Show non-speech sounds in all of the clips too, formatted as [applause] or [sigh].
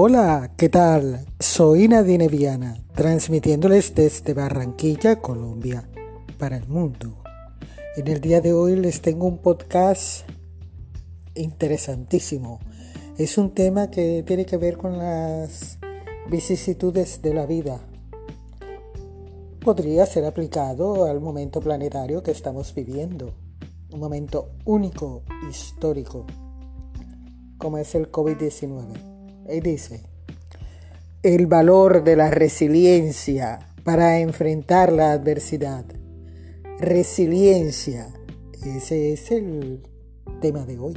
Hola, ¿qué tal? Soy Nadine Viana, transmitiéndoles desde Barranquilla, Colombia, para el mundo. En el día de hoy les tengo un podcast interesantísimo. Es un tema que tiene que ver con las vicisitudes de la vida. Podría ser aplicado al momento planetario que estamos viviendo, un momento único, histórico, como es el COVID-19. Dice, el valor de la resiliencia para enfrentar la adversidad. Resiliencia, ese es el tema de hoy.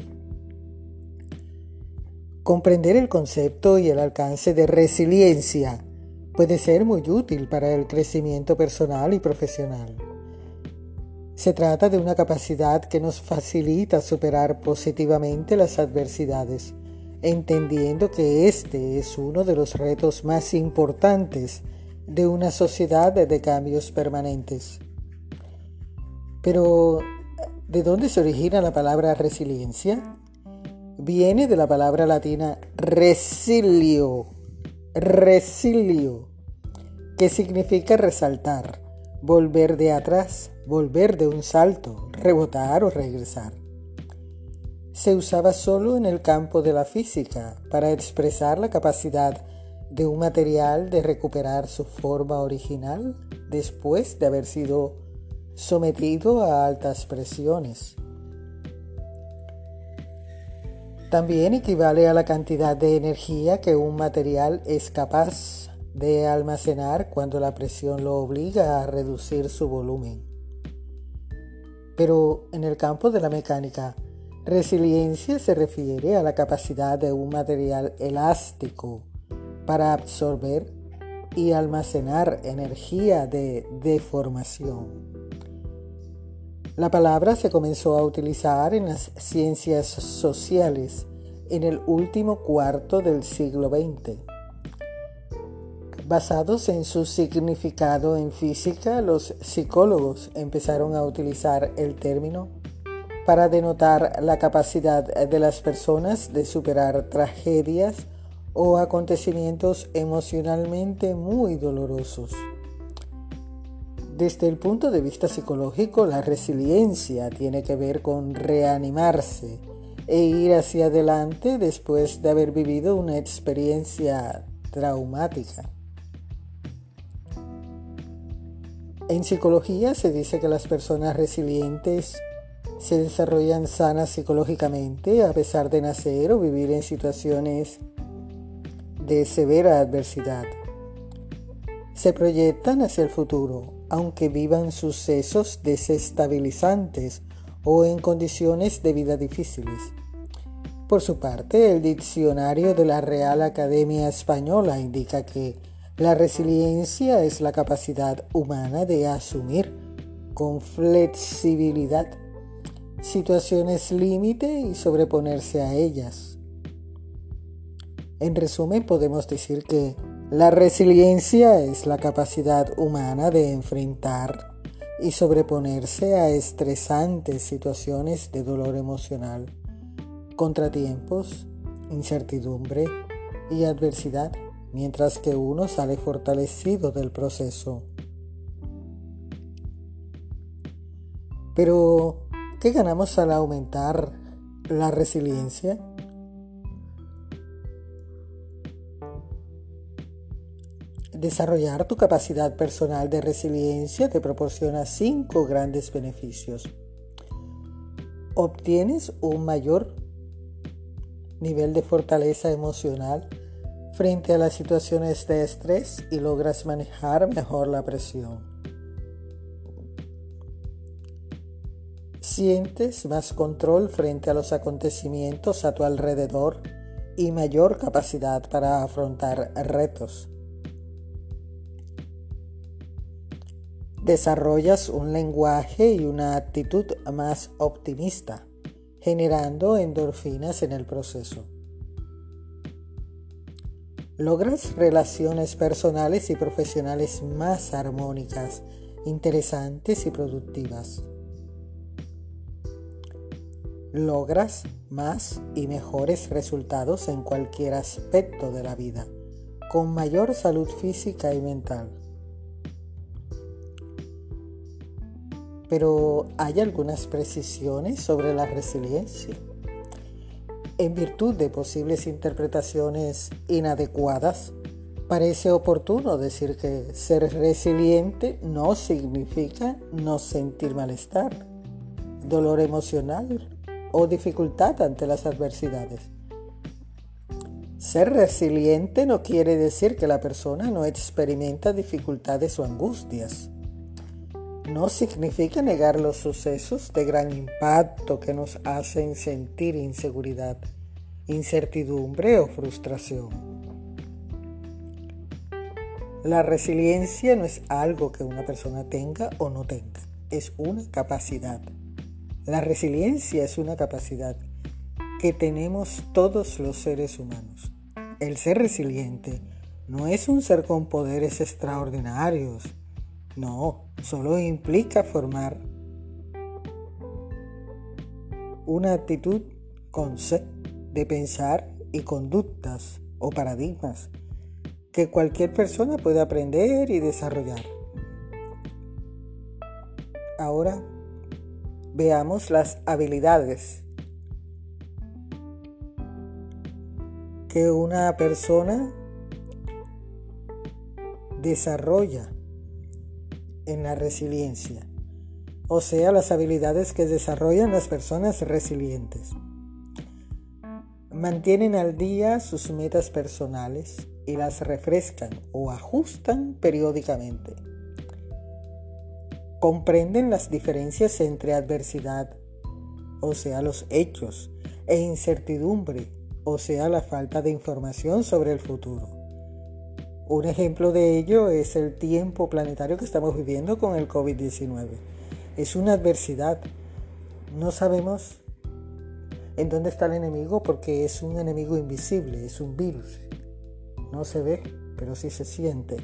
Comprender el concepto y el alcance de resiliencia puede ser muy útil para el crecimiento personal y profesional. Se trata de una capacidad que nos facilita superar positivamente las adversidades entendiendo que este es uno de los retos más importantes de una sociedad de cambios permanentes. Pero, ¿de dónde se origina la palabra resiliencia? Viene de la palabra latina resilio, resilio, que significa resaltar, volver de atrás, volver de un salto, rebotar o regresar se usaba solo en el campo de la física para expresar la capacidad de un material de recuperar su forma original después de haber sido sometido a altas presiones. También equivale a la cantidad de energía que un material es capaz de almacenar cuando la presión lo obliga a reducir su volumen. Pero en el campo de la mecánica, Resiliencia se refiere a la capacidad de un material elástico para absorber y almacenar energía de deformación. La palabra se comenzó a utilizar en las ciencias sociales en el último cuarto del siglo XX. Basados en su significado en física, los psicólogos empezaron a utilizar el término para denotar la capacidad de las personas de superar tragedias o acontecimientos emocionalmente muy dolorosos. Desde el punto de vista psicológico, la resiliencia tiene que ver con reanimarse e ir hacia adelante después de haber vivido una experiencia traumática. En psicología se dice que las personas resilientes se desarrollan sanas psicológicamente a pesar de nacer o vivir en situaciones de severa adversidad. Se proyectan hacia el futuro, aunque vivan sucesos desestabilizantes o en condiciones de vida difíciles. Por su parte, el diccionario de la Real Academia Española indica que la resiliencia es la capacidad humana de asumir con flexibilidad situaciones límite y sobreponerse a ellas. En resumen, podemos decir que la resiliencia es la capacidad humana de enfrentar y sobreponerse a estresantes situaciones de dolor emocional, contratiempos, incertidumbre y adversidad, mientras que uno sale fortalecido del proceso. Pero ¿Qué ganamos al aumentar la resiliencia? Desarrollar tu capacidad personal de resiliencia te proporciona cinco grandes beneficios. Obtienes un mayor nivel de fortaleza emocional frente a las situaciones de estrés y logras manejar mejor la presión. Sientes más control frente a los acontecimientos a tu alrededor y mayor capacidad para afrontar retos. Desarrollas un lenguaje y una actitud más optimista, generando endorfinas en el proceso. Logras relaciones personales y profesionales más armónicas, interesantes y productivas logras más y mejores resultados en cualquier aspecto de la vida, con mayor salud física y mental. Pero hay algunas precisiones sobre la resiliencia. En virtud de posibles interpretaciones inadecuadas, parece oportuno decir que ser resiliente no significa no sentir malestar, dolor emocional o dificultad ante las adversidades. Ser resiliente no quiere decir que la persona no experimenta dificultades o angustias. No significa negar los sucesos de gran impacto que nos hacen sentir inseguridad, incertidumbre o frustración. La resiliencia no es algo que una persona tenga o no tenga, es una capacidad. La resiliencia es una capacidad que tenemos todos los seres humanos. El ser resiliente no es un ser con poderes extraordinarios. No, solo implica formar una actitud de pensar y conductas o paradigmas que cualquier persona puede aprender y desarrollar. Ahora veamos las habilidades que una persona desarrolla en la resiliencia, o sea, las habilidades que desarrollan las personas resilientes. Mantienen al día sus metas personales y las refrescan o ajustan periódicamente comprenden las diferencias entre adversidad, o sea, los hechos, e incertidumbre, o sea, la falta de información sobre el futuro. Un ejemplo de ello es el tiempo planetario que estamos viviendo con el COVID-19. Es una adversidad. No sabemos en dónde está el enemigo porque es un enemigo invisible, es un virus. No se ve, pero sí se siente.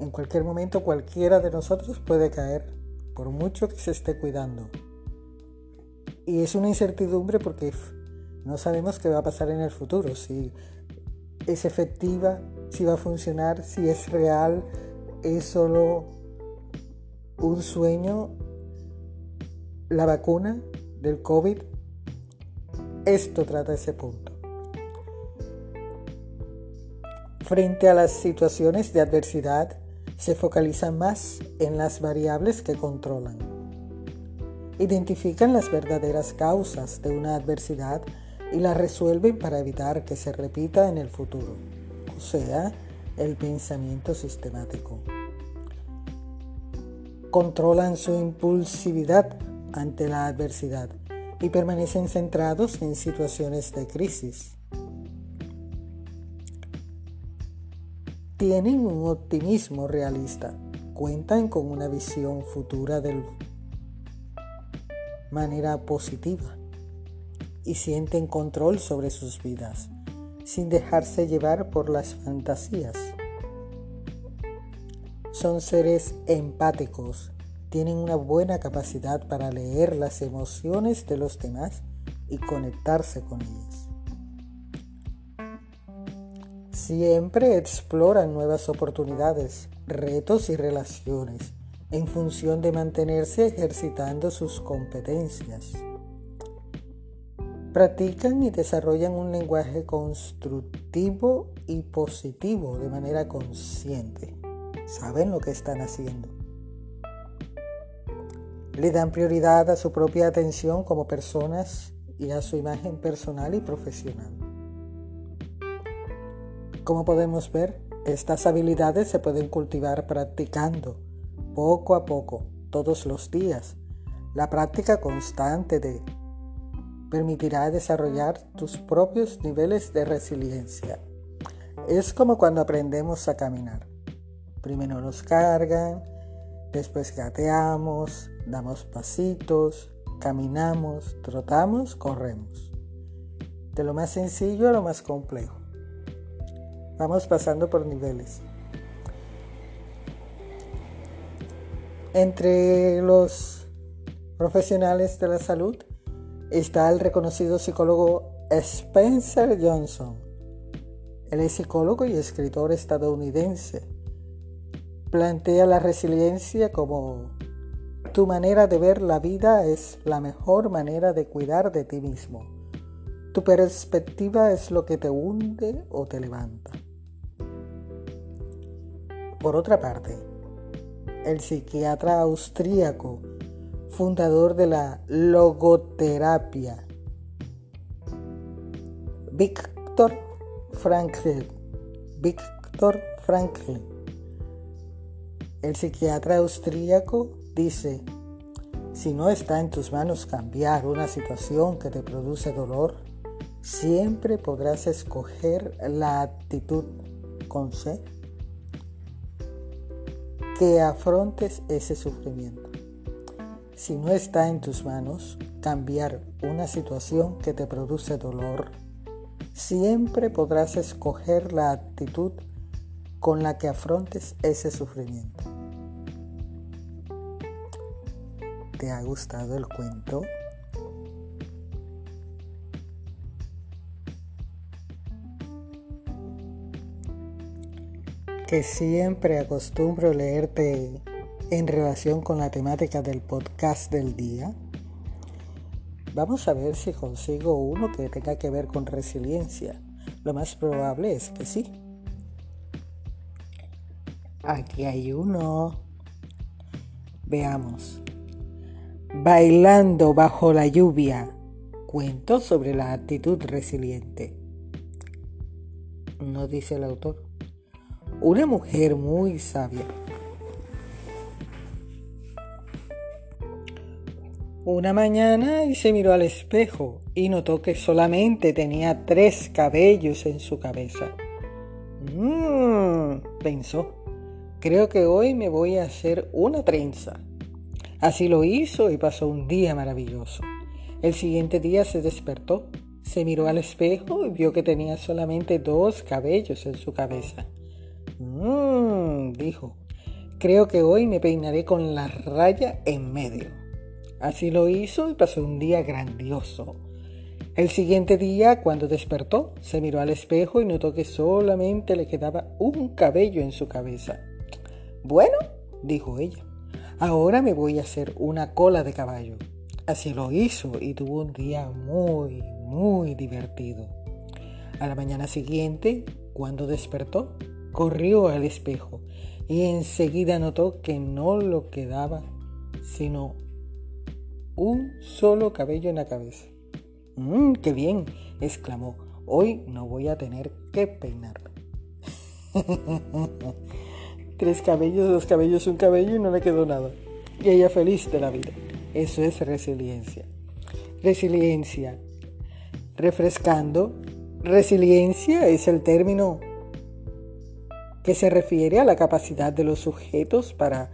En cualquier momento cualquiera de nosotros puede caer, por mucho que se esté cuidando. Y es una incertidumbre porque no sabemos qué va a pasar en el futuro, si es efectiva, si va a funcionar, si es real, es solo un sueño, la vacuna del COVID. Esto trata ese punto. Frente a las situaciones de adversidad, se focalizan más en las variables que controlan. Identifican las verdaderas causas de una adversidad y las resuelven para evitar que se repita en el futuro, o sea, el pensamiento sistemático. Controlan su impulsividad ante la adversidad y permanecen centrados en situaciones de crisis. Tienen un optimismo realista, cuentan con una visión futura de manera positiva y sienten control sobre sus vidas sin dejarse llevar por las fantasías. Son seres empáticos, tienen una buena capacidad para leer las emociones de los demás y conectarse con ellas. Siempre exploran nuevas oportunidades, retos y relaciones en función de mantenerse ejercitando sus competencias. Practican y desarrollan un lenguaje constructivo y positivo de manera consciente. Saben lo que están haciendo. Le dan prioridad a su propia atención como personas y a su imagen personal y profesional. Como podemos ver, estas habilidades se pueden cultivar practicando poco a poco, todos los días. La práctica constante de permitirá desarrollar tus propios niveles de resiliencia. Es como cuando aprendemos a caminar. Primero nos cargan, después gateamos, damos pasitos, caminamos, trotamos, corremos. De lo más sencillo a lo más complejo. Vamos pasando por niveles. Entre los profesionales de la salud está el reconocido psicólogo Spencer Johnson. Él es psicólogo y escritor estadounidense. Plantea la resiliencia como tu manera de ver la vida es la mejor manera de cuidar de ti mismo. Tu perspectiva es lo que te hunde o te levanta. Por otra parte, el psiquiatra austríaco, fundador de la logoterapia, Víctor Frankl. Víctor Frankl. El psiquiatra austríaco dice, si no está en tus manos cambiar una situación que te produce dolor, siempre podrás escoger la actitud con C que afrontes ese sufrimiento. Si no está en tus manos cambiar una situación que te produce dolor, siempre podrás escoger la actitud con la que afrontes ese sufrimiento. ¿Te ha gustado el cuento? Que siempre acostumbro leerte en relación con la temática del podcast del día. Vamos a ver si consigo uno que tenga que ver con resiliencia. Lo más probable es que sí. Aquí hay uno. Veamos. Bailando bajo la lluvia. Cuento sobre la actitud resiliente. No dice el autor una mujer muy sabia. Una mañana y se miró al espejo y notó que solamente tenía tres cabellos en su cabeza. Mmm, pensó, creo que hoy me voy a hacer una trenza. Así lo hizo y pasó un día maravilloso. El siguiente día se despertó, se miró al espejo y vio que tenía solamente dos cabellos en su cabeza. Mmm, dijo, creo que hoy me peinaré con la raya en medio. Así lo hizo y pasó un día grandioso. El siguiente día, cuando despertó, se miró al espejo y notó que solamente le quedaba un cabello en su cabeza. Bueno, dijo ella, ahora me voy a hacer una cola de caballo. Así lo hizo y tuvo un día muy, muy divertido. A la mañana siguiente, cuando despertó, Corrió al espejo y enseguida notó que no lo quedaba sino un solo cabello en la cabeza. ¡Mmm, qué bien! exclamó. Hoy no voy a tener que peinarme. [laughs] Tres cabellos, dos cabellos, un cabello y no le quedó nada. Y ella feliz de la vida. Eso es resiliencia. Resiliencia. Refrescando. Resiliencia es el término que se refiere a la capacidad de los sujetos para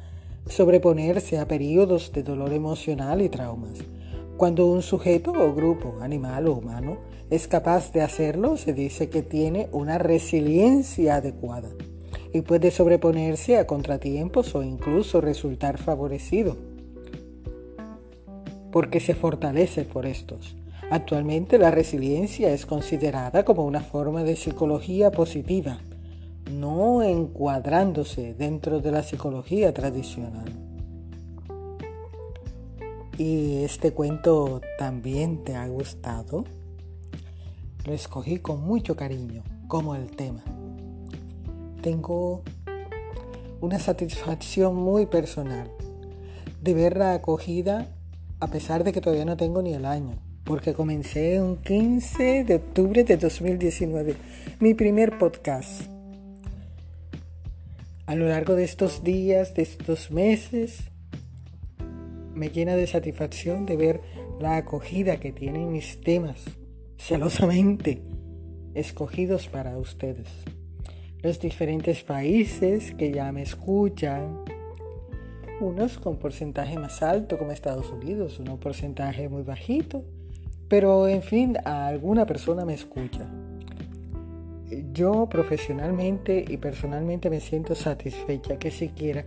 sobreponerse a periodos de dolor emocional y traumas. Cuando un sujeto o grupo, animal o humano, es capaz de hacerlo, se dice que tiene una resiliencia adecuada y puede sobreponerse a contratiempos o incluso resultar favorecido porque se fortalece por estos. Actualmente la resiliencia es considerada como una forma de psicología positiva no encuadrándose dentro de la psicología tradicional. ¿Y este cuento también te ha gustado? Lo escogí con mucho cariño, como el tema. Tengo una satisfacción muy personal de ver la acogida a pesar de que todavía no tengo ni el año, porque comencé un 15 de octubre de 2019, mi primer podcast. A lo largo de estos días, de estos meses, me llena de satisfacción de ver la acogida que tienen mis temas, celosamente escogidos para ustedes. Los diferentes países que ya me escuchan, unos con porcentaje más alto como Estados Unidos, uno porcentaje muy bajito, pero en fin, alguna persona me escucha yo profesionalmente y personalmente me siento satisfecha que siquiera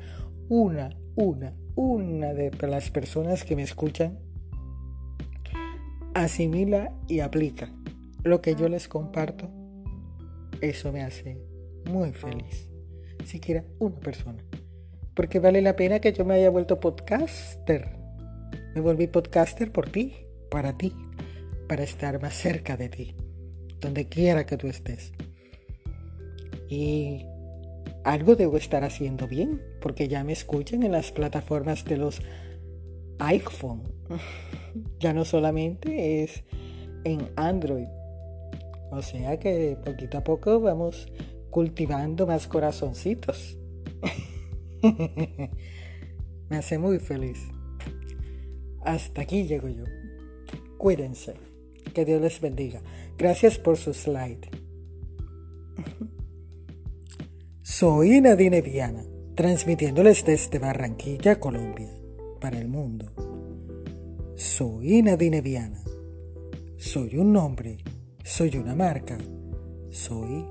una, una, una de las personas que me escuchan asimila y aplica lo que yo les comparto, eso me hace muy feliz. Siquiera una persona. Porque vale la pena que yo me haya vuelto podcaster. Me volví podcaster por ti, para ti, para estar más cerca de ti, donde quiera que tú estés. Y algo debo estar haciendo bien, porque ya me escuchan en las plataformas de los iPhone. [laughs] ya no solamente es en Android. O sea que poquito a poco vamos cultivando más corazoncitos. [laughs] me hace muy feliz. Hasta aquí llego yo. Cuídense. Que Dios les bendiga. Gracias por su slide. [laughs] Soy Nadine Viana, transmitiéndoles desde Barranquilla, Colombia, para el mundo. Soy Nadine Viana. Soy un nombre, soy una marca, soy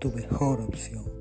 tu mejor opción.